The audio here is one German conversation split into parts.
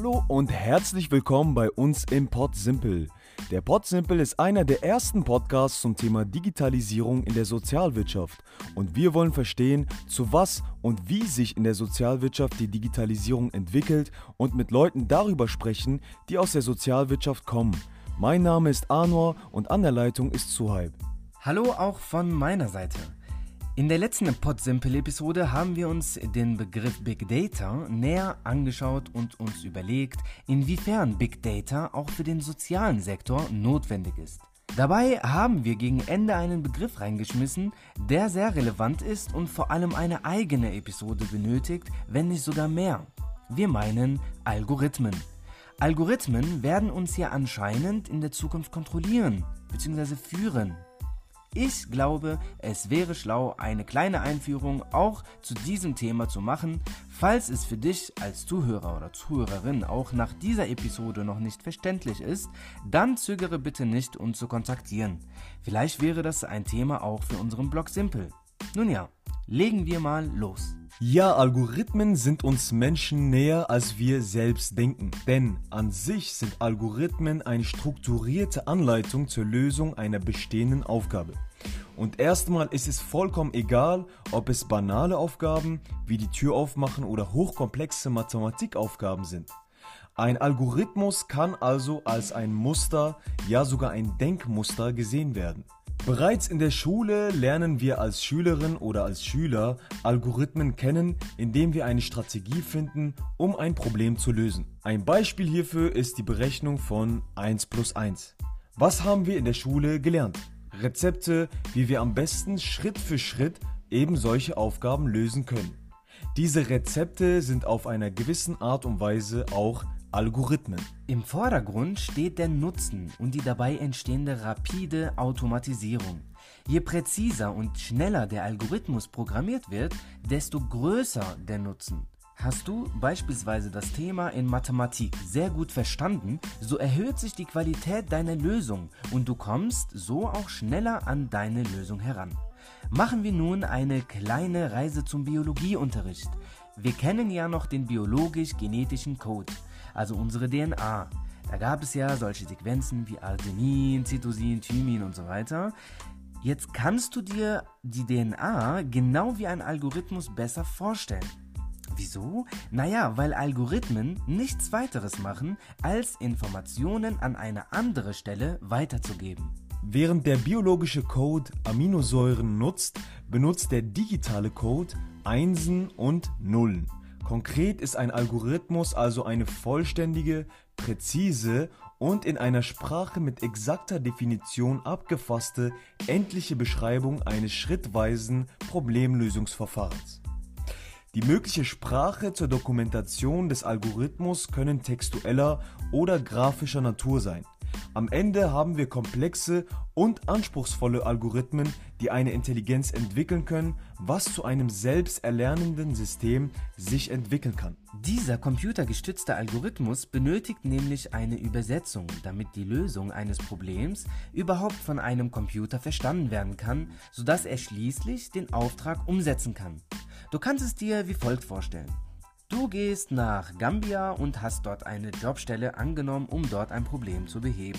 Hallo und herzlich willkommen bei uns im Pod Simple. Der Pod Simple ist einer der ersten Podcasts zum Thema Digitalisierung in der Sozialwirtschaft und wir wollen verstehen, zu was und wie sich in der Sozialwirtschaft die Digitalisierung entwickelt und mit Leuten darüber sprechen, die aus der Sozialwirtschaft kommen. Mein Name ist Anwar und an der Leitung ist Suhaib. Hallo auch von meiner Seite. In der letzten PodSimple-Episode haben wir uns den Begriff Big Data näher angeschaut und uns überlegt, inwiefern Big Data auch für den sozialen Sektor notwendig ist. Dabei haben wir gegen Ende einen Begriff reingeschmissen, der sehr relevant ist und vor allem eine eigene Episode benötigt, wenn nicht sogar mehr. Wir meinen Algorithmen. Algorithmen werden uns ja anscheinend in der Zukunft kontrollieren bzw. führen. Ich glaube, es wäre schlau, eine kleine Einführung auch zu diesem Thema zu machen. Falls es für dich als Zuhörer oder Zuhörerin auch nach dieser Episode noch nicht verständlich ist, dann zögere bitte nicht, uns zu kontaktieren. Vielleicht wäre das ein Thema auch für unseren Blog Simple. Nun ja, legen wir mal los. Ja, Algorithmen sind uns Menschen näher, als wir selbst denken. Denn an sich sind Algorithmen eine strukturierte Anleitung zur Lösung einer bestehenden Aufgabe. Und erstmal ist es vollkommen egal, ob es banale Aufgaben wie die Tür aufmachen oder hochkomplexe Mathematikaufgaben sind. Ein Algorithmus kann also als ein Muster, ja sogar ein Denkmuster gesehen werden. Bereits in der Schule lernen wir als Schülerin oder als Schüler Algorithmen kennen, indem wir eine Strategie finden, um ein Problem zu lösen. Ein Beispiel hierfür ist die Berechnung von 1 plus 1. Was haben wir in der Schule gelernt? Rezepte, wie wir am besten Schritt für Schritt eben solche Aufgaben lösen können. Diese Rezepte sind auf einer gewissen Art und Weise auch Algorithmen. Im Vordergrund steht der Nutzen und die dabei entstehende rapide Automatisierung. Je präziser und schneller der Algorithmus programmiert wird, desto größer der Nutzen. Hast du beispielsweise das Thema in Mathematik sehr gut verstanden, so erhöht sich die Qualität deiner Lösung und du kommst so auch schneller an deine Lösung heran. Machen wir nun eine kleine Reise zum Biologieunterricht. Wir kennen ja noch den biologisch-genetischen Code also unsere DNA. Da gab es ja solche Sequenzen wie Arginin, Cytosin, Thymin und so weiter. Jetzt kannst du dir die DNA genau wie ein Algorithmus besser vorstellen. Wieso? Naja, weil Algorithmen nichts weiteres machen, als Informationen an eine andere Stelle weiterzugeben. Während der biologische Code Aminosäuren nutzt, benutzt der digitale Code Einsen und Nullen. Konkret ist ein Algorithmus also eine vollständige, präzise und in einer Sprache mit exakter Definition abgefasste endliche Beschreibung eines schrittweisen Problemlösungsverfahrens. Die mögliche Sprache zur Dokumentation des Algorithmus können textueller oder grafischer Natur sein. Am Ende haben wir komplexe und anspruchsvolle Algorithmen, die eine Intelligenz entwickeln können, was zu einem selbsterlernenden System sich entwickeln kann. Dieser computergestützte Algorithmus benötigt nämlich eine Übersetzung, damit die Lösung eines Problems überhaupt von einem Computer verstanden werden kann, sodass er schließlich den Auftrag umsetzen kann. Du kannst es dir wie folgt vorstellen. Du gehst nach Gambia und hast dort eine Jobstelle angenommen, um dort ein Problem zu beheben.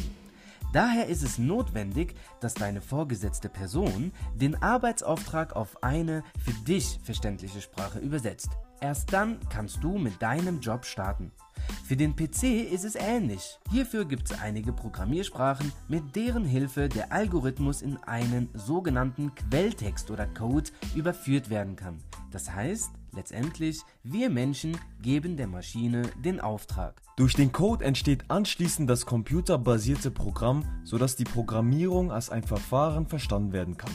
Daher ist es notwendig, dass deine vorgesetzte Person den Arbeitsauftrag auf eine für dich verständliche Sprache übersetzt. Erst dann kannst du mit deinem Job starten. Für den PC ist es ähnlich. Hierfür gibt es einige Programmiersprachen, mit deren Hilfe der Algorithmus in einen sogenannten Quelltext oder Code überführt werden kann. Das heißt, letztendlich, wir Menschen geben der Maschine den Auftrag. Durch den Code entsteht anschließend das computerbasierte Programm, sodass die Programmierung als ein Verfahren verstanden werden kann.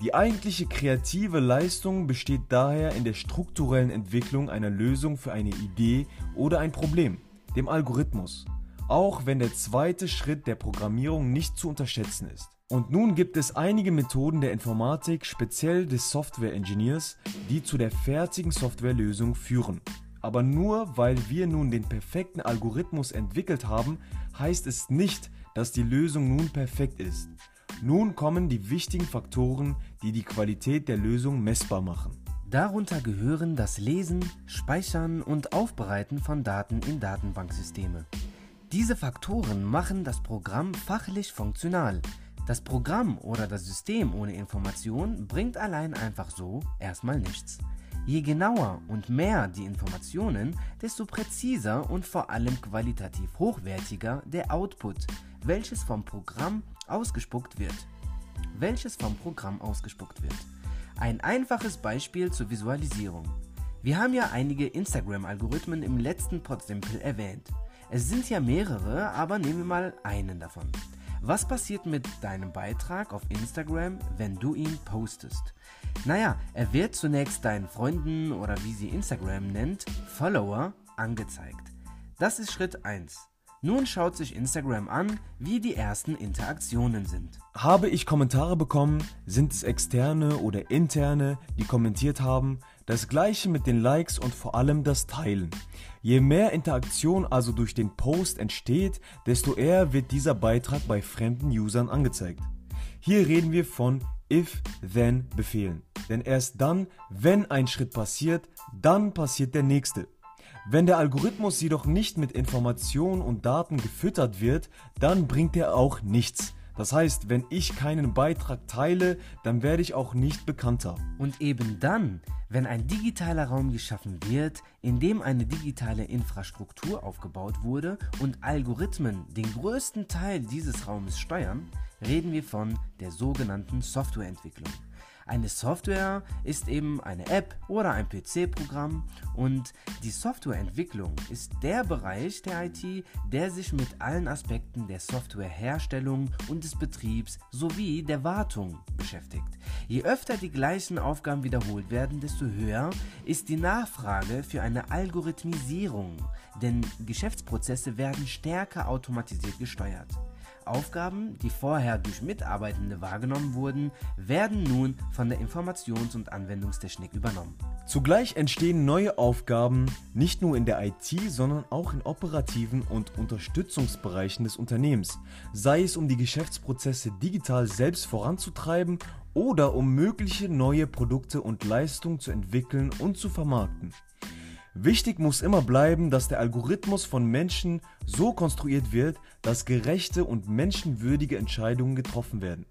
Die eigentliche kreative Leistung besteht daher in der strukturellen Entwicklung einer Lösung für eine Idee oder ein Problem, dem Algorithmus, auch wenn der zweite Schritt der Programmierung nicht zu unterschätzen ist. Und nun gibt es einige Methoden der Informatik, speziell des Software Engineers, die zu der fertigen Softwarelösung führen. Aber nur weil wir nun den perfekten Algorithmus entwickelt haben, heißt es nicht, dass die Lösung nun perfekt ist. Nun kommen die wichtigen Faktoren, die die Qualität der Lösung messbar machen. Darunter gehören das Lesen, Speichern und Aufbereiten von Daten in Datenbanksysteme. Diese Faktoren machen das Programm fachlich funktional. Das Programm oder das System ohne Information bringt allein einfach so erstmal nichts. Je genauer und mehr die Informationen, desto präziser und vor allem qualitativ hochwertiger der Output, welches vom Programm ausgespuckt wird. Welches vom Programm ausgespuckt wird. Ein einfaches Beispiel zur Visualisierung. Wir haben ja einige Instagram-Algorithmen im letzten Podsimple erwähnt. Es sind ja mehrere, aber nehmen wir mal einen davon. Was passiert mit deinem Beitrag auf Instagram, wenn du ihn postest? Naja, er wird zunächst deinen Freunden oder wie sie Instagram nennt, Follower angezeigt. Das ist Schritt 1. Nun schaut sich Instagram an, wie die ersten Interaktionen sind. Habe ich Kommentare bekommen, sind es externe oder interne, die kommentiert haben, das gleiche mit den Likes und vor allem das Teilen. Je mehr Interaktion also durch den Post entsteht, desto eher wird dieser Beitrag bei fremden Usern angezeigt. Hier reden wir von If-Then-Befehlen. Denn erst dann, wenn ein Schritt passiert, dann passiert der nächste. Wenn der Algorithmus jedoch nicht mit Informationen und Daten gefüttert wird, dann bringt er auch nichts. Das heißt, wenn ich keinen Beitrag teile, dann werde ich auch nicht bekannter. Und eben dann, wenn ein digitaler Raum geschaffen wird, in dem eine digitale Infrastruktur aufgebaut wurde und Algorithmen den größten Teil dieses Raumes steuern, reden wir von der sogenannten Softwareentwicklung. Eine Software ist eben eine App oder ein PC-Programm und die Softwareentwicklung ist der Bereich der IT, der sich mit allen Aspekten der Softwareherstellung und des Betriebs sowie der Wartung beschäftigt. Je öfter die gleichen Aufgaben wiederholt werden, desto höher ist die Nachfrage für eine Algorithmisierung, denn Geschäftsprozesse werden stärker automatisiert gesteuert. Aufgaben, die vorher durch Mitarbeitende wahrgenommen wurden, werden nun von der Informations- und Anwendungstechnik übernommen. Zugleich entstehen neue Aufgaben nicht nur in der IT, sondern auch in operativen und Unterstützungsbereichen des Unternehmens, sei es um die Geschäftsprozesse digital selbst voranzutreiben oder um mögliche neue Produkte und Leistungen zu entwickeln und zu vermarkten. Wichtig muss immer bleiben, dass der Algorithmus von Menschen so konstruiert wird, dass gerechte und menschenwürdige Entscheidungen getroffen werden.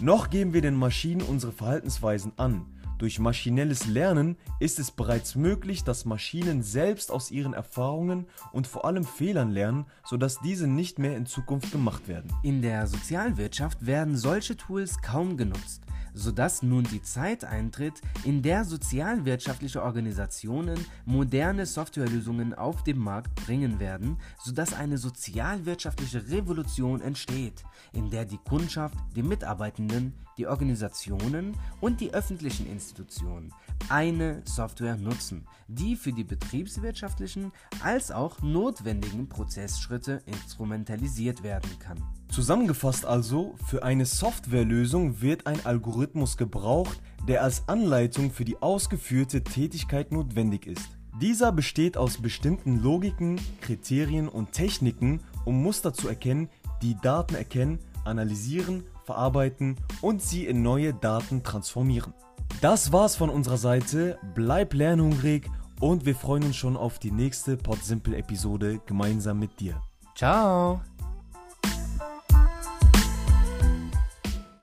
Noch geben wir den Maschinen unsere Verhaltensweisen an. Durch maschinelles Lernen ist es bereits möglich, dass Maschinen selbst aus ihren Erfahrungen und vor allem Fehlern lernen, sodass diese nicht mehr in Zukunft gemacht werden. In der Sozialwirtschaft werden solche Tools kaum genutzt sodass nun die Zeit eintritt, in der sozialwirtschaftliche Organisationen moderne Softwarelösungen auf den Markt bringen werden, sodass eine sozialwirtschaftliche Revolution entsteht, in der die Kundschaft, die Mitarbeitenden, die Organisationen und die öffentlichen Institutionen eine Software nutzen, die für die betriebswirtschaftlichen als auch notwendigen Prozessschritte instrumentalisiert werden kann. Zusammengefasst also, für eine Softwarelösung wird ein Algorithmus gebraucht, der als Anleitung für die ausgeführte Tätigkeit notwendig ist. Dieser besteht aus bestimmten Logiken, Kriterien und Techniken, um Muster zu erkennen, die Daten erkennen, analysieren, verarbeiten und sie in neue Daten transformieren. Das war's von unserer Seite. Bleib lernhungrig und wir freuen uns schon auf die nächste PodSimple-Episode gemeinsam mit dir. Ciao!